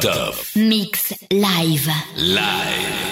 Top Top. Mix live. Live.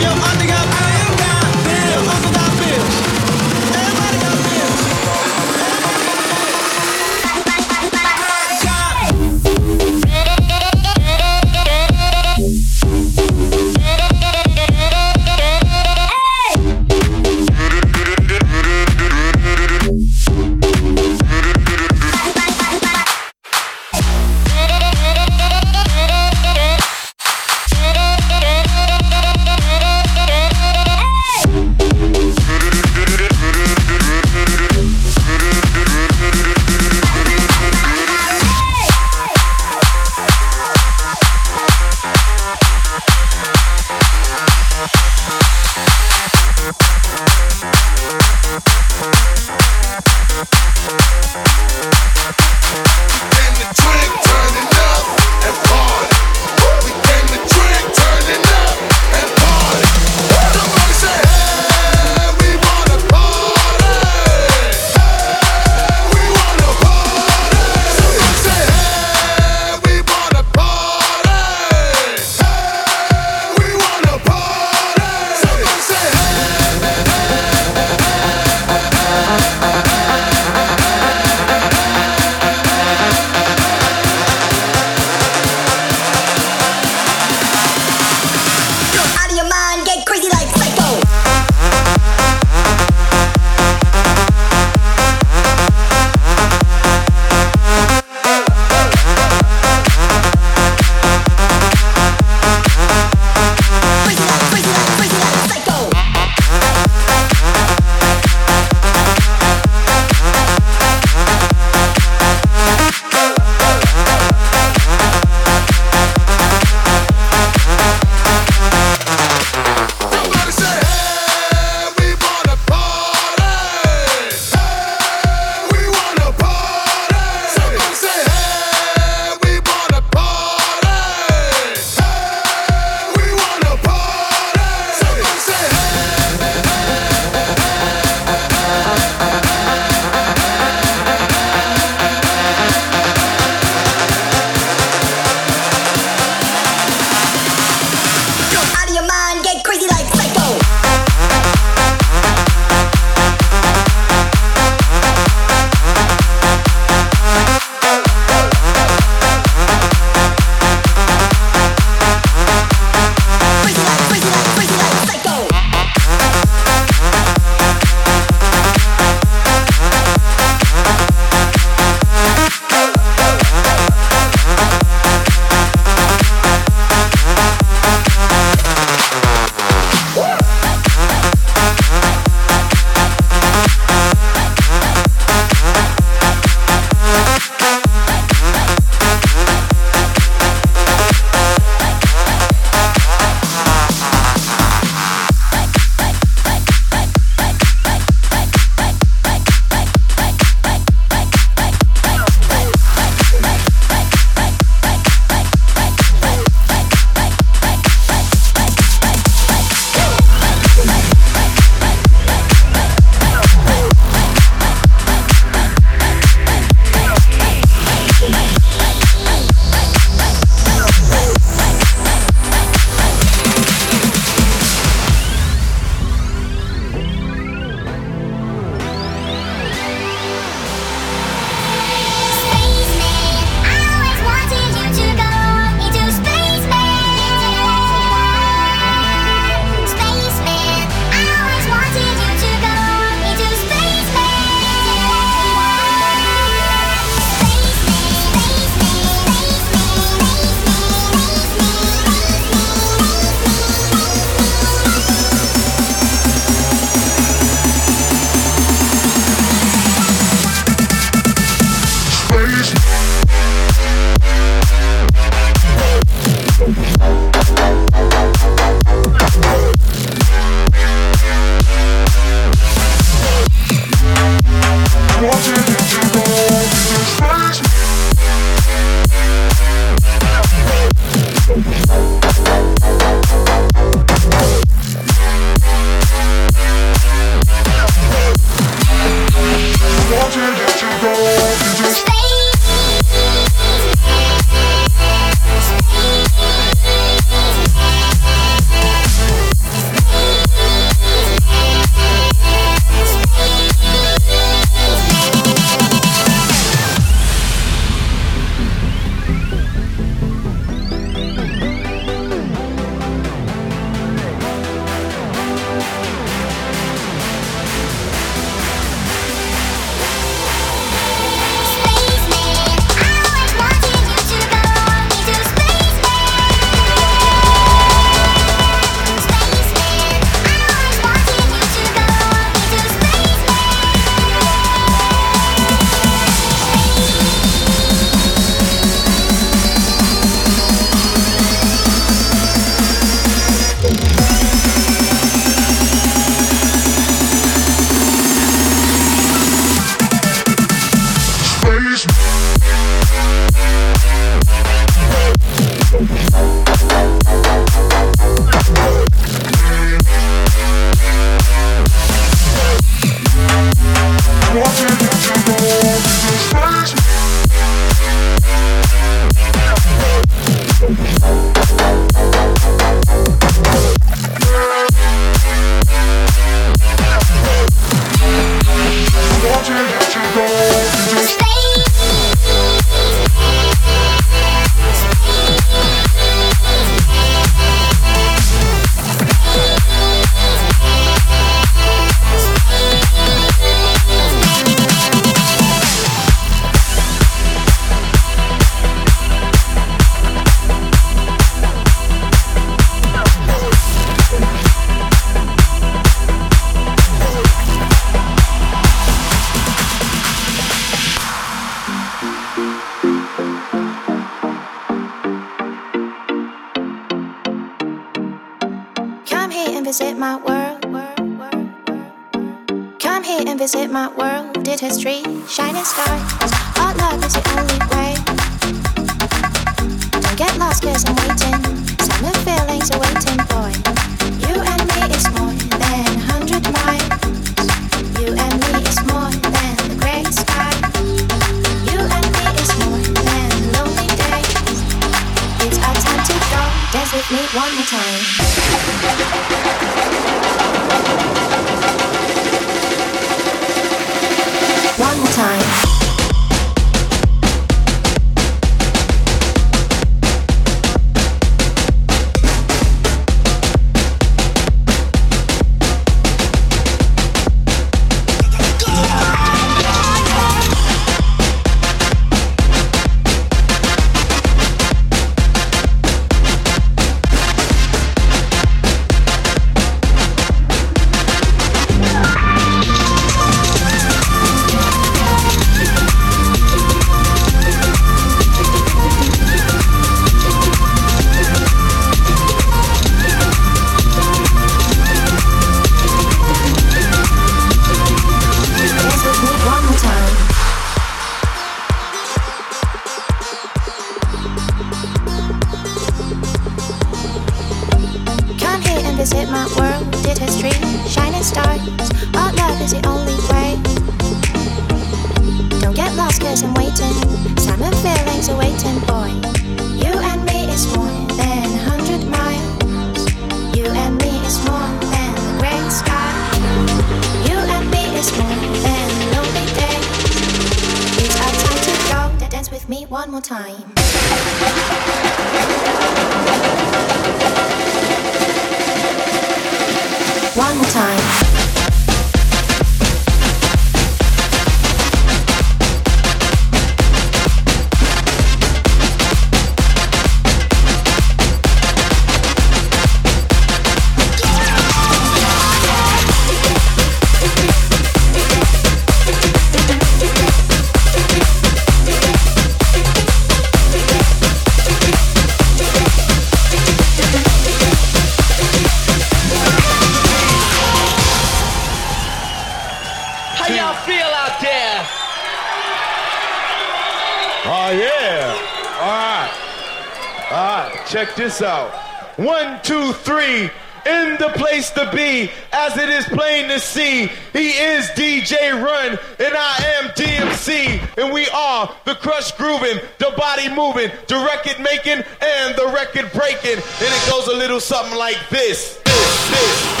Are the crush grooving, the body moving, the record making, and the record breaking. And it goes a little something like this. This, this,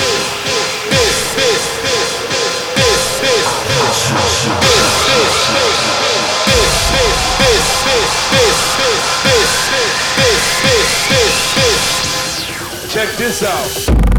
this, this, this, this, this, this, this, this. Check this out.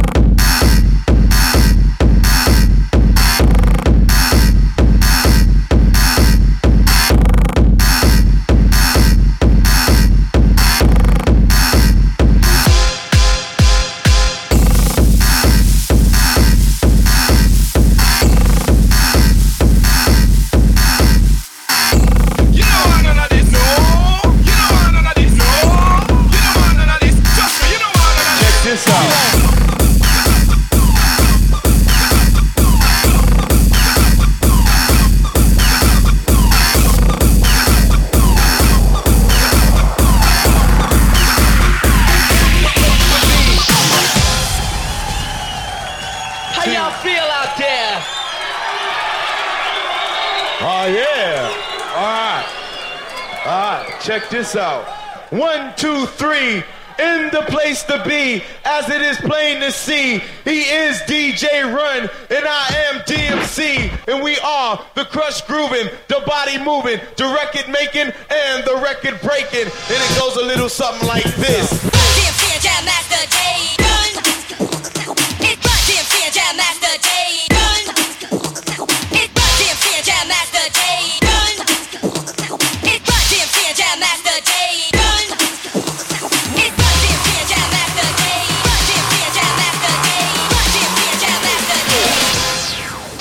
This out. One, two, three. In the place to be, as it is plain to see, he is DJ Run, and I am DMC, and we are the crush grooving, the body moving, the record making, and the record breaking. And it goes a little something like this.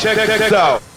Check, check, check out.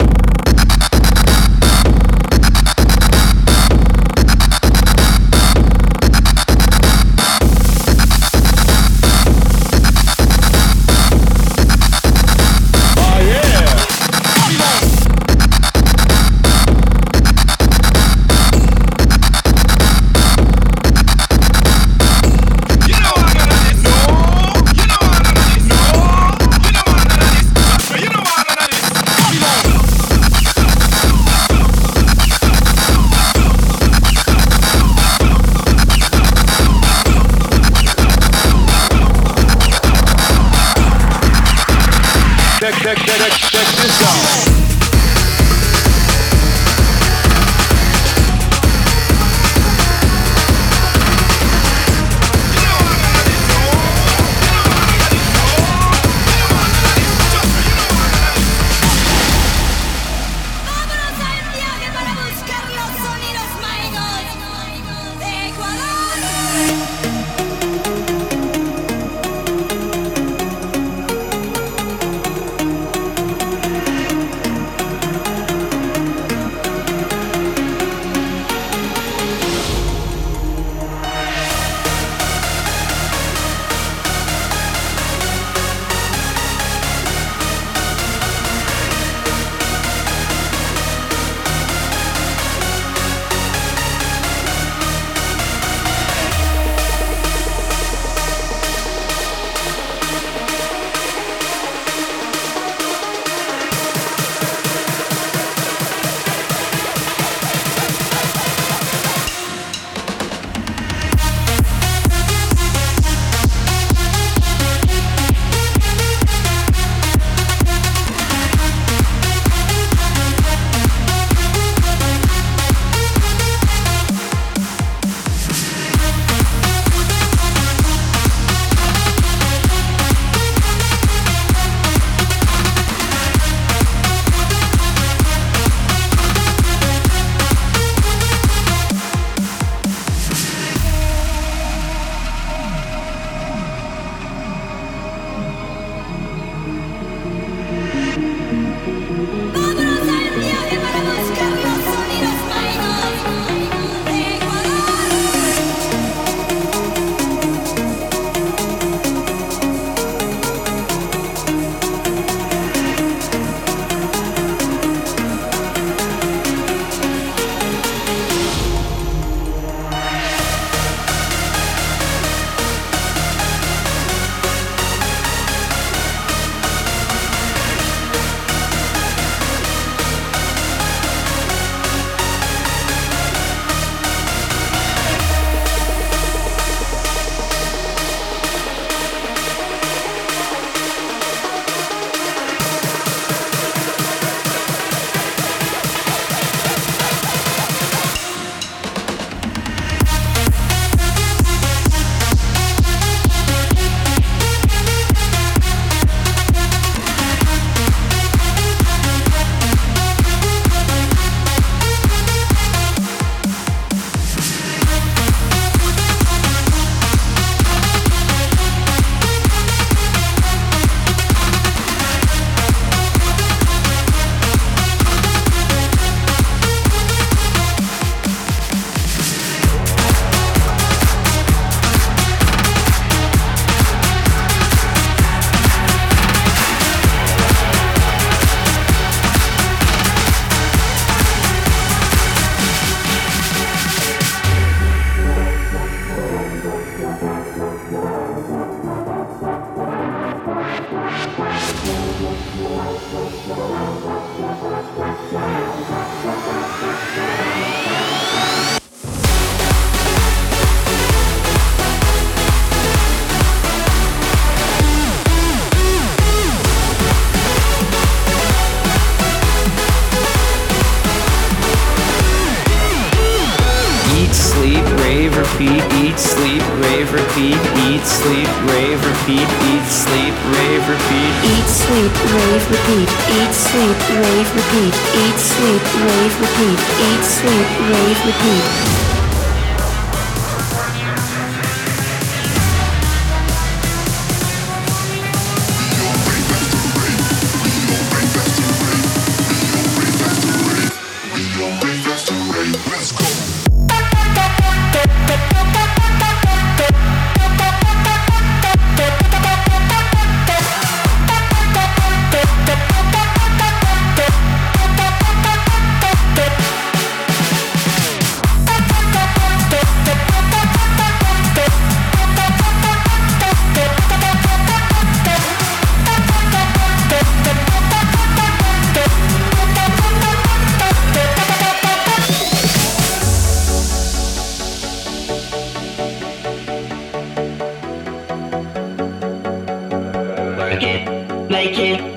Make it,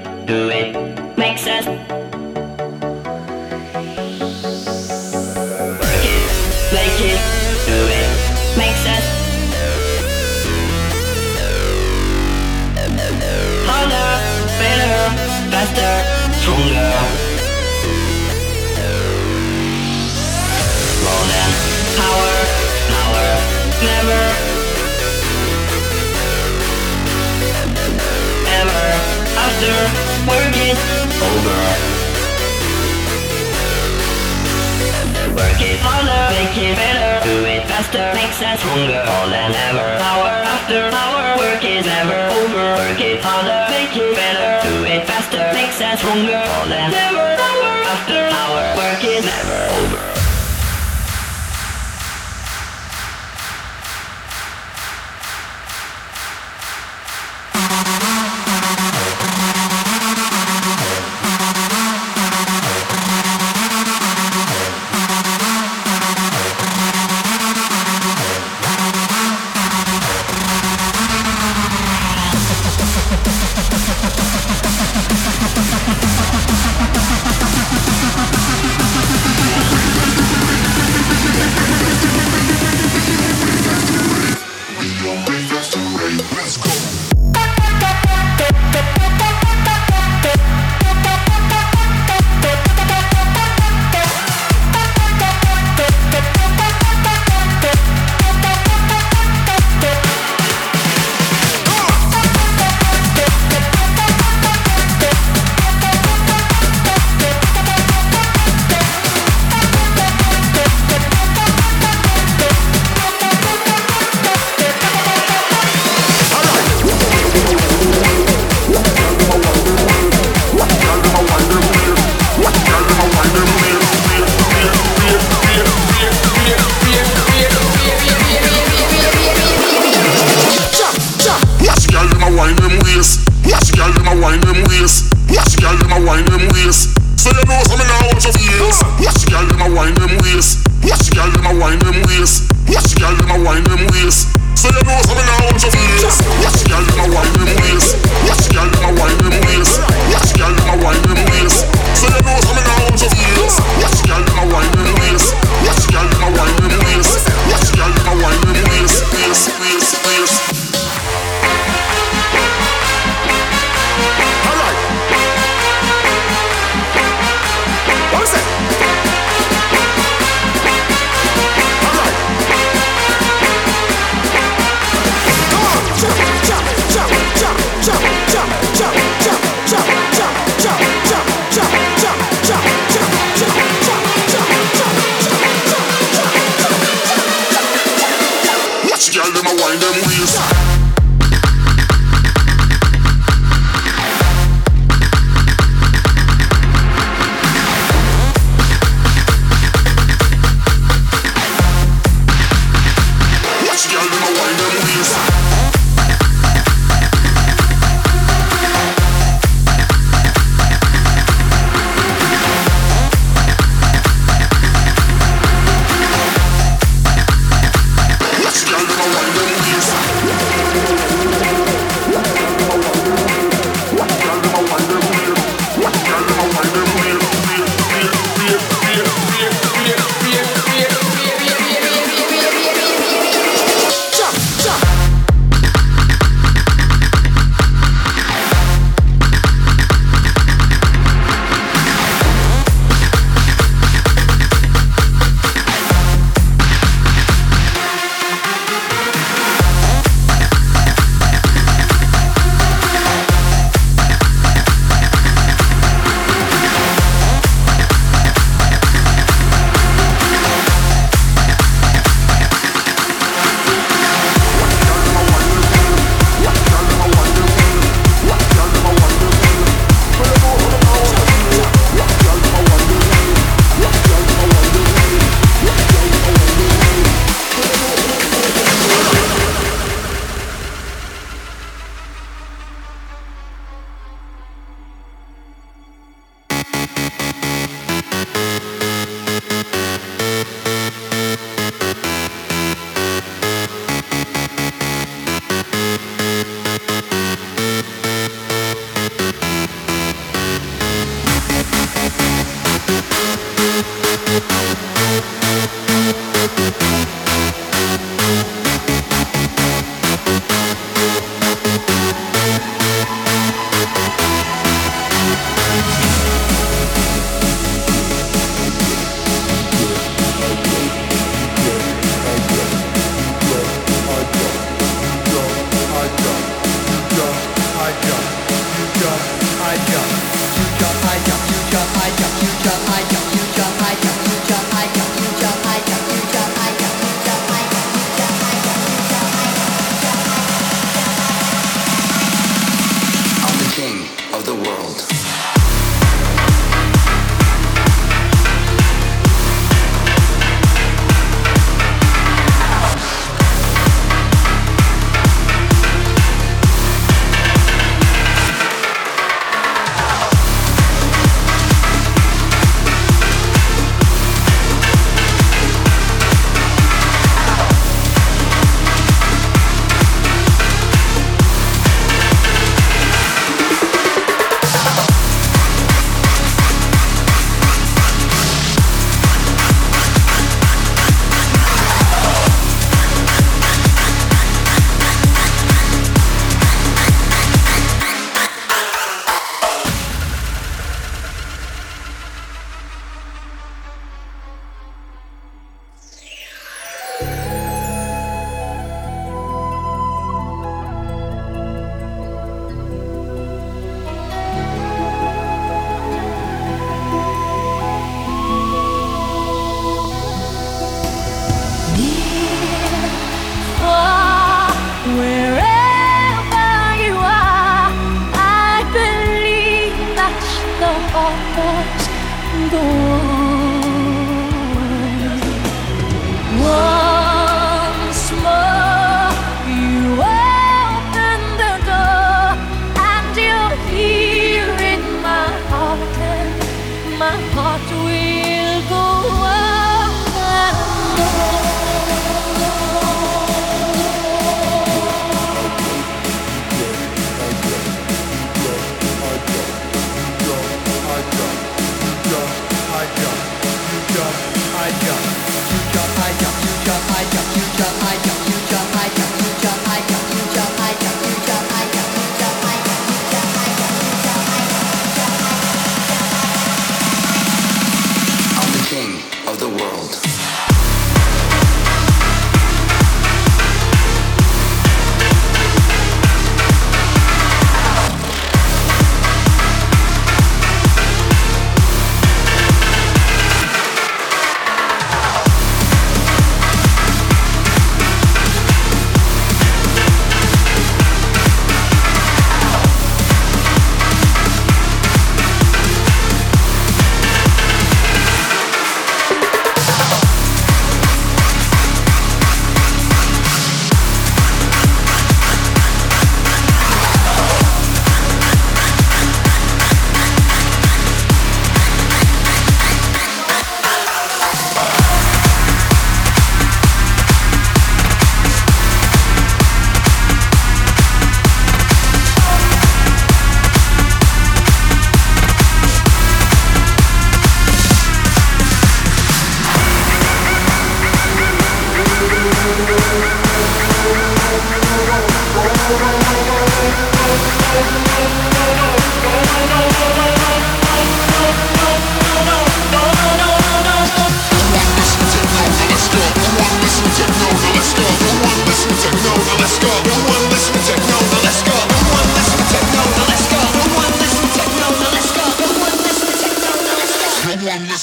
my heart will go on.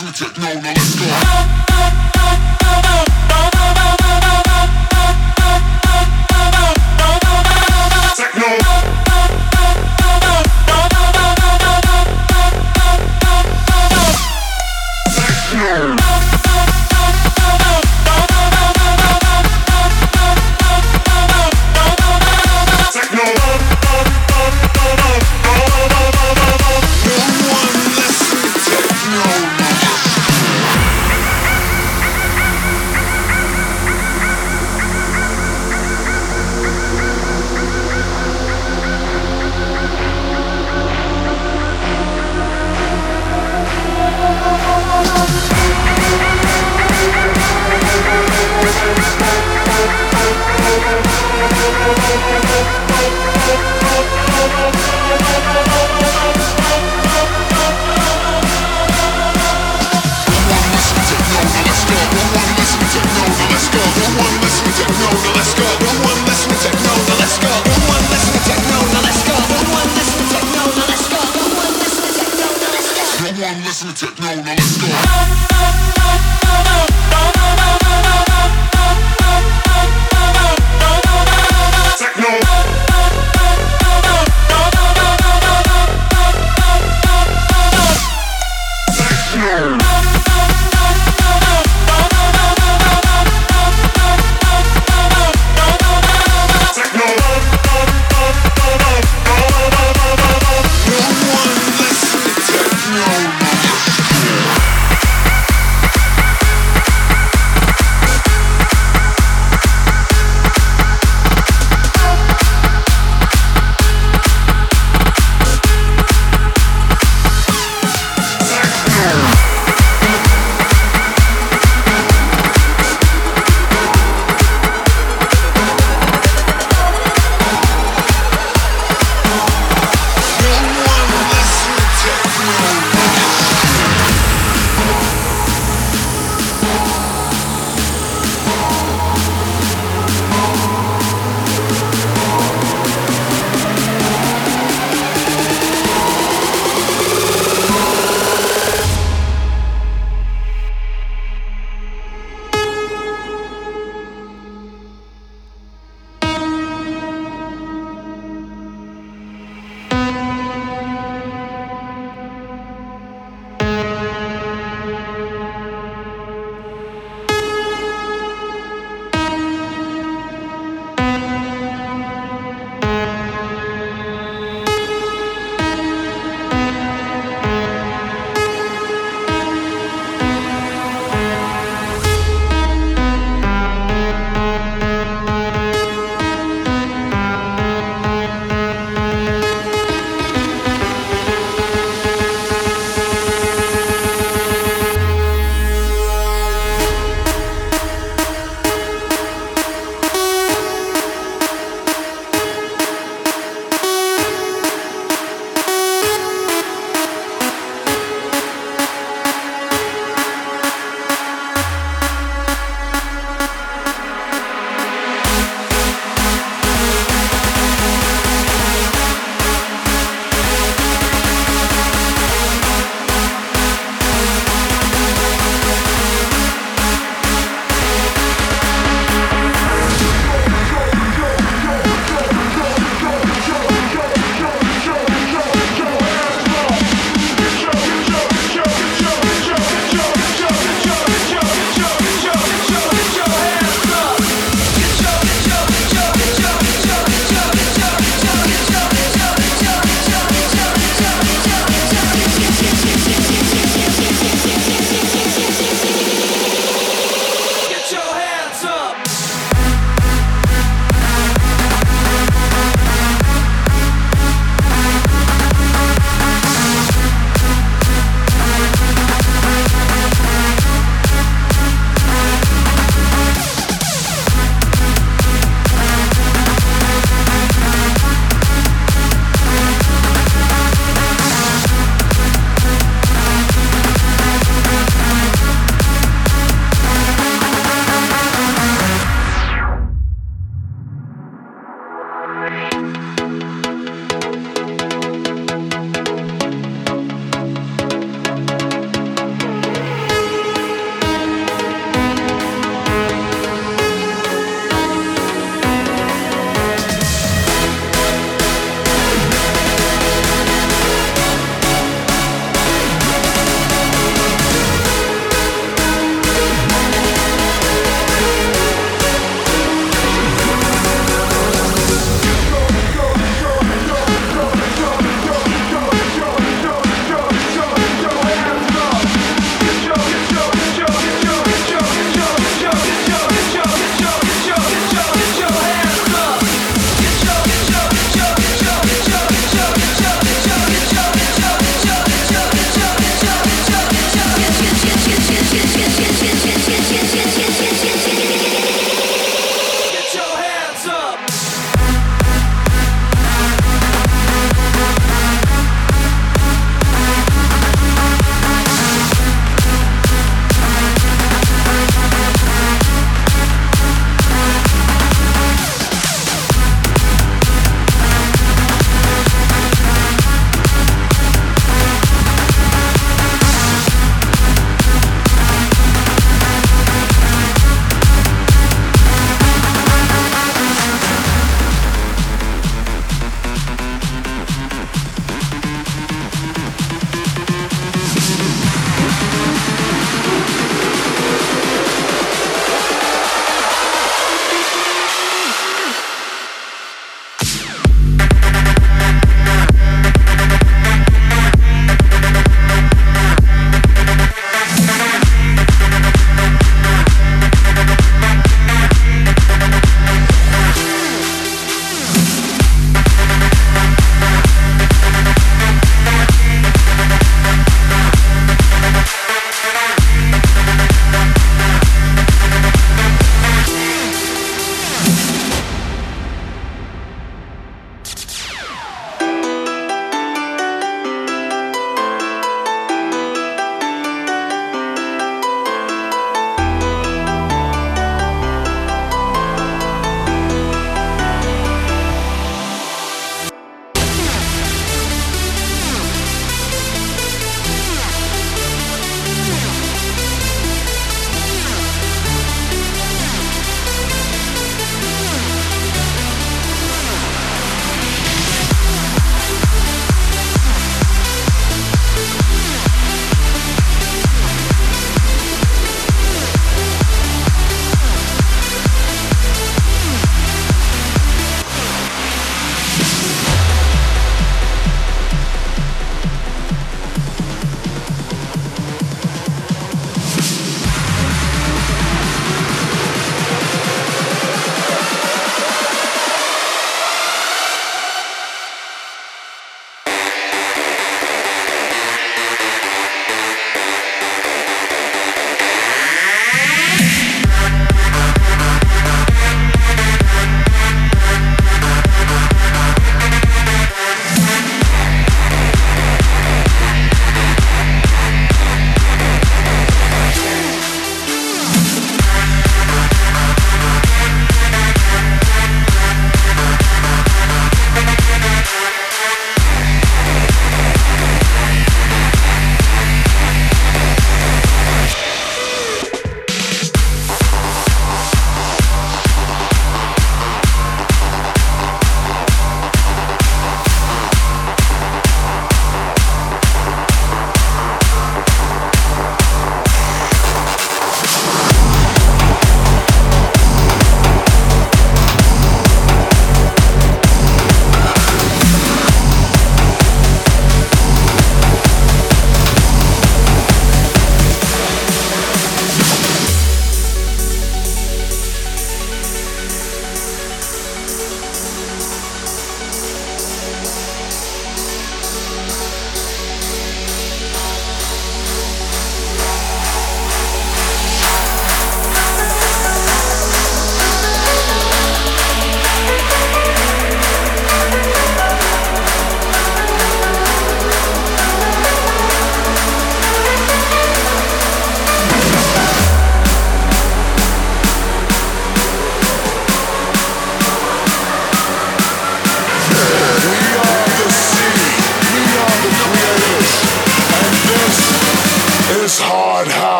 Sweet Techno.